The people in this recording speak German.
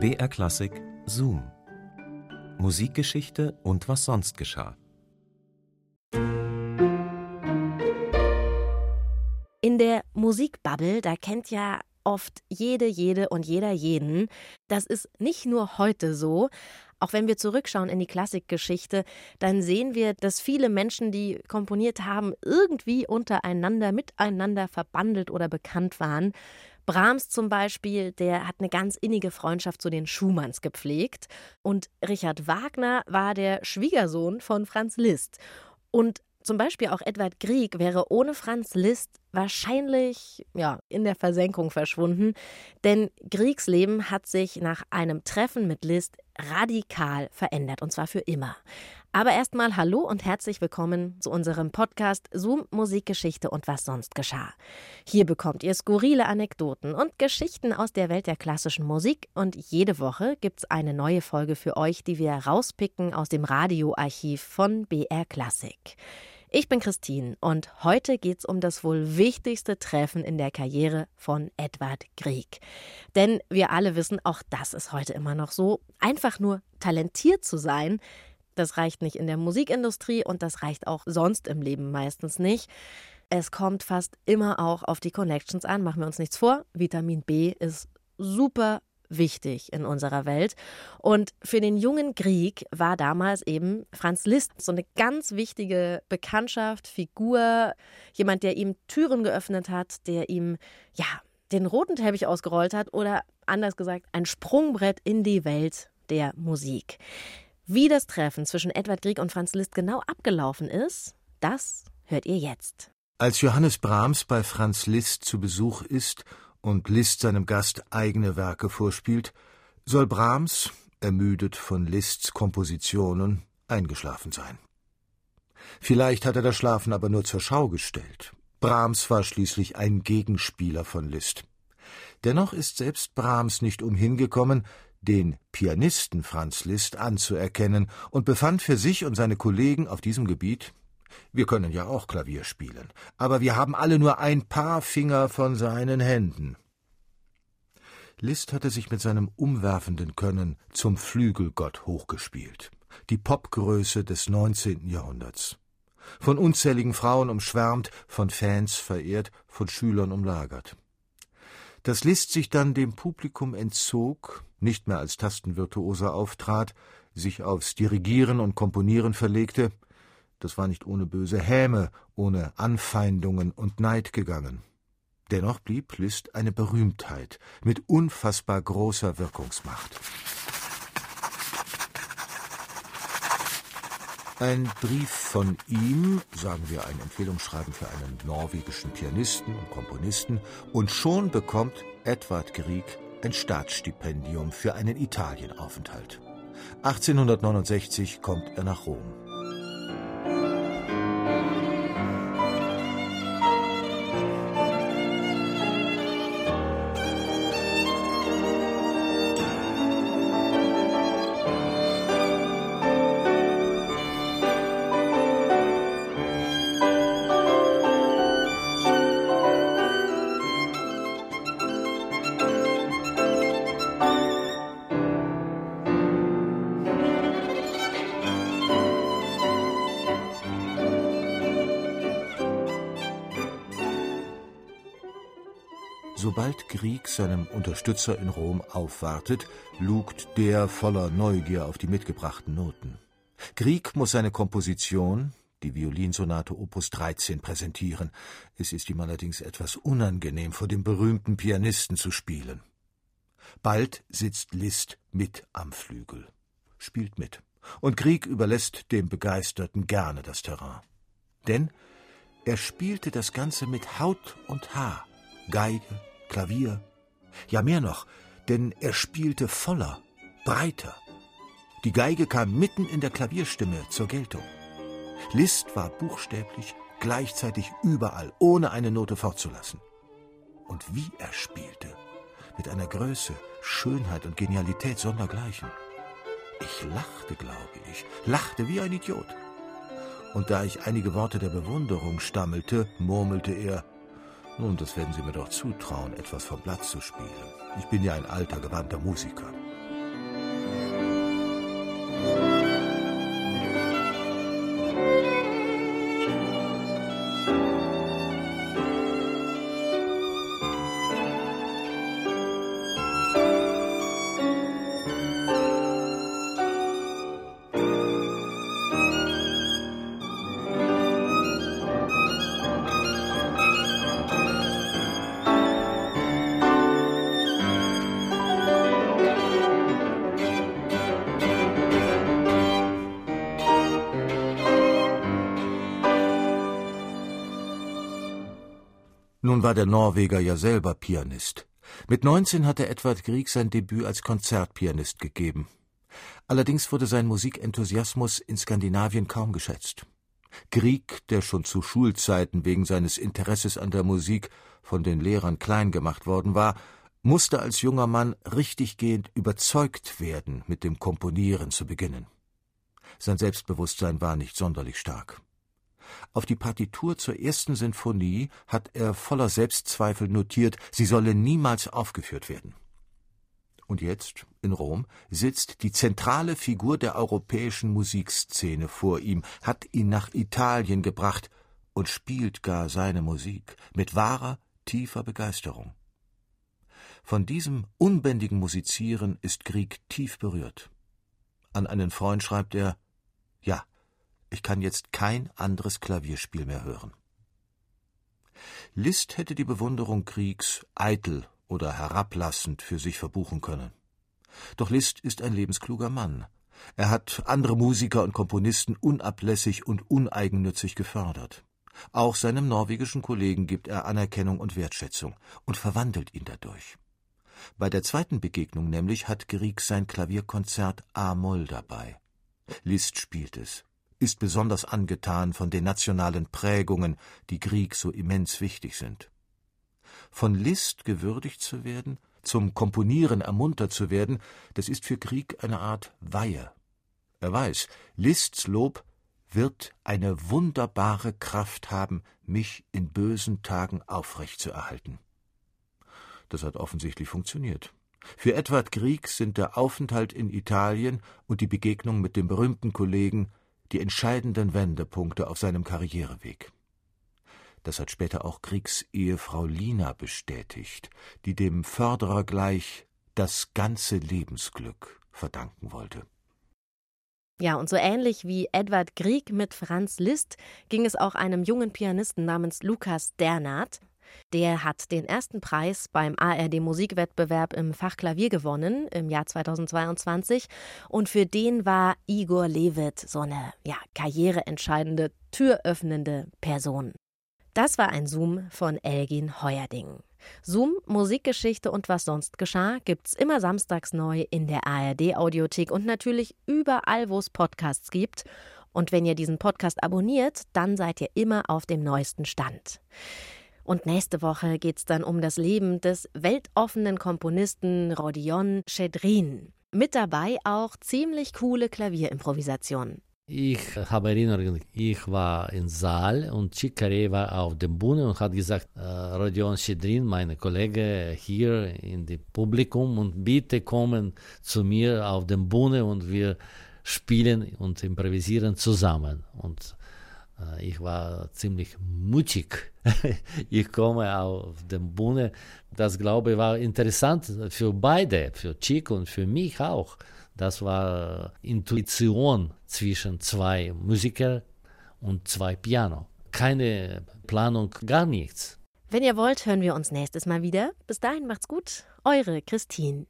BR Klassik Zoom. Musikgeschichte und was sonst geschah. In der Musikbubble, da kennt ja oft jede, jede und jeder jeden. Das ist nicht nur heute so. Auch wenn wir zurückschauen in die Klassikgeschichte, dann sehen wir, dass viele Menschen, die komponiert haben, irgendwie untereinander, miteinander verbandelt oder bekannt waren. Brahms zum Beispiel, der hat eine ganz innige Freundschaft zu den Schumanns gepflegt. Und Richard Wagner war der Schwiegersohn von Franz Liszt. Und zum Beispiel auch Edward Grieg wäre ohne Franz Liszt wahrscheinlich ja, in der Versenkung verschwunden, denn Griegs Leben hat sich nach einem Treffen mit Liszt radikal verändert und zwar für immer. Aber erstmal hallo und herzlich willkommen zu unserem Podcast Zoom Musikgeschichte und was sonst geschah. Hier bekommt ihr skurrile Anekdoten und Geschichten aus der Welt der klassischen Musik und jede Woche gibt's eine neue Folge für euch, die wir rauspicken aus dem Radioarchiv von BR Classic. Ich bin Christine und heute geht's um das wohl wichtigste Treffen in der Karriere von Edward Grieg. Denn wir alle wissen, auch das ist heute immer noch so, einfach nur talentiert zu sein, das reicht nicht in der Musikindustrie und das reicht auch sonst im Leben meistens nicht. Es kommt fast immer auch auf die Connections an, machen wir uns nichts vor. Vitamin B ist super wichtig in unserer Welt. Und für den jungen Grieg war damals eben Franz Liszt so eine ganz wichtige Bekanntschaft, Figur, jemand, der ihm Türen geöffnet hat, der ihm, ja, den roten Teppich ausgerollt hat oder anders gesagt, ein Sprungbrett in die Welt der Musik. Wie das Treffen zwischen Edward Grieg und Franz Liszt genau abgelaufen ist, das hört ihr jetzt. Als Johannes Brahms bei Franz Liszt zu Besuch ist und Liszt seinem Gast eigene Werke vorspielt, soll Brahms, ermüdet von Liszts Kompositionen, eingeschlafen sein. Vielleicht hat er das Schlafen aber nur zur Schau gestellt. Brahms war schließlich ein Gegenspieler von Liszt. Dennoch ist selbst Brahms nicht umhingekommen, den Pianisten Franz Liszt anzuerkennen und befand für sich und seine Kollegen auf diesem Gebiet wir können ja auch Klavier spielen, aber wir haben alle nur ein paar Finger von seinen Händen. Liszt hatte sich mit seinem umwerfenden Können zum Flügelgott hochgespielt, die Popgröße des 19. Jahrhunderts. Von unzähligen Frauen umschwärmt, von Fans verehrt, von Schülern umlagert. Dass Liszt sich dann dem Publikum entzog, nicht mehr als Tastenvirtuose auftrat, sich aufs Dirigieren und Komponieren verlegte, das war nicht ohne böse Häme, ohne Anfeindungen und Neid gegangen. Dennoch blieb Liszt eine Berühmtheit mit unfassbar großer Wirkungsmacht. Ein Brief von ihm, sagen wir ein Empfehlungsschreiben für einen norwegischen Pianisten und Komponisten, und schon bekommt Edward Grieg ein Staatsstipendium für einen Italienaufenthalt. 1869 kommt er nach Rom. Sobald Grieg seinem Unterstützer in Rom aufwartet, lugt der voller Neugier auf die mitgebrachten Noten. Grieg muss seine Komposition, die Violinsonate Opus 13, präsentieren. Es ist ihm allerdings etwas unangenehm, vor dem berühmten Pianisten zu spielen. Bald sitzt Liszt mit am Flügel, spielt mit, und Grieg überlässt dem Begeisterten gerne das Terrain. Denn er spielte das Ganze mit Haut und Haar, Geige, Klavier. Ja, mehr noch, denn er spielte voller, breiter. Die Geige kam mitten in der Klavierstimme zur Geltung. Liszt war buchstäblich gleichzeitig überall, ohne eine Note fortzulassen. Und wie er spielte, mit einer Größe, Schönheit und Genialität sondergleichen. Ich lachte, glaube ich, lachte wie ein Idiot. Und da ich einige Worte der Bewunderung stammelte, murmelte er nun, das werden Sie mir doch zutrauen, etwas vom Blatt zu spielen. Ich bin ja ein alter, gewandter Musiker. Nun war der Norweger ja selber Pianist. Mit 19 hatte Edward Grieg sein Debüt als Konzertpianist gegeben. Allerdings wurde sein Musikenthusiasmus in Skandinavien kaum geschätzt. Grieg, der schon zu Schulzeiten wegen seines Interesses an der Musik von den Lehrern klein gemacht worden war, musste als junger Mann richtiggehend überzeugt werden, mit dem Komponieren zu beginnen. Sein Selbstbewusstsein war nicht sonderlich stark. Auf die Partitur zur ersten Sinfonie hat er voller Selbstzweifel notiert, sie solle niemals aufgeführt werden. Und jetzt, in Rom, sitzt die zentrale Figur der europäischen Musikszene vor ihm, hat ihn nach Italien gebracht und spielt gar seine Musik mit wahrer, tiefer Begeisterung. Von diesem unbändigen Musizieren ist Grieg tief berührt. An einen Freund schreibt er Ja, ich kann jetzt kein anderes Klavierspiel mehr hören. Liszt hätte die Bewunderung Kriegs eitel oder herablassend für sich verbuchen können. Doch Liszt ist ein lebenskluger Mann. Er hat andere Musiker und Komponisten unablässig und uneigennützig gefördert. Auch seinem norwegischen Kollegen gibt er Anerkennung und Wertschätzung und verwandelt ihn dadurch. Bei der zweiten Begegnung nämlich hat Grieg sein Klavierkonzert A-Moll dabei. Liszt spielt es ist besonders angetan von den nationalen Prägungen, die Grieg so immens wichtig sind. Von List gewürdigt zu werden, zum Komponieren ermuntert zu werden, das ist für Grieg eine Art Weihe. Er weiß, Lists Lob wird eine wunderbare Kraft haben, mich in bösen Tagen aufrecht zu erhalten. Das hat offensichtlich funktioniert. Für Edward Grieg sind der Aufenthalt in Italien und die Begegnung mit dem berühmten Kollegen die entscheidenden Wendepunkte auf seinem Karriereweg. Das hat später auch Kriegsehefrau Lina bestätigt, die dem Förderer gleich das ganze Lebensglück verdanken wollte. Ja, und so ähnlich wie Edward Grieg mit Franz Liszt ging es auch einem jungen Pianisten namens Lukas Dernat. Der hat den ersten Preis beim ARD Musikwettbewerb im Fach Klavier gewonnen im Jahr 2022 und für den war Igor Levit so eine ja, karriereentscheidende, türöffnende Person. Das war ein Zoom von Elgin Heuerding. Zoom, Musikgeschichte und was sonst geschah gibt's immer samstags neu in der ARD Audiothek und natürlich überall, wo es Podcasts gibt. Und wenn ihr diesen Podcast abonniert, dann seid ihr immer auf dem neuesten Stand. Und nächste Woche geht es dann um das Leben des weltoffenen Komponisten Rodion Schedrin. Mit dabei auch ziemlich coole Klavierimprovisationen. Ich habe Erinnerungen, ich war im Saal und Chikare war auf dem Bühne und hat gesagt, äh, Rodion Schedrin, mein Kollege, hier in dem Publikum und bitte kommen zu mir auf dem Bühne und wir spielen und improvisieren zusammen. Und ich war ziemlich mutig. ich komme auf den Bühne. Das glaube ich war interessant für beide, für Chick und für mich auch. Das war Intuition zwischen zwei Musikern und zwei Piano. Keine Planung, gar nichts. Wenn ihr wollt, hören wir uns nächstes Mal wieder. Bis dahin macht's gut. Eure Christine.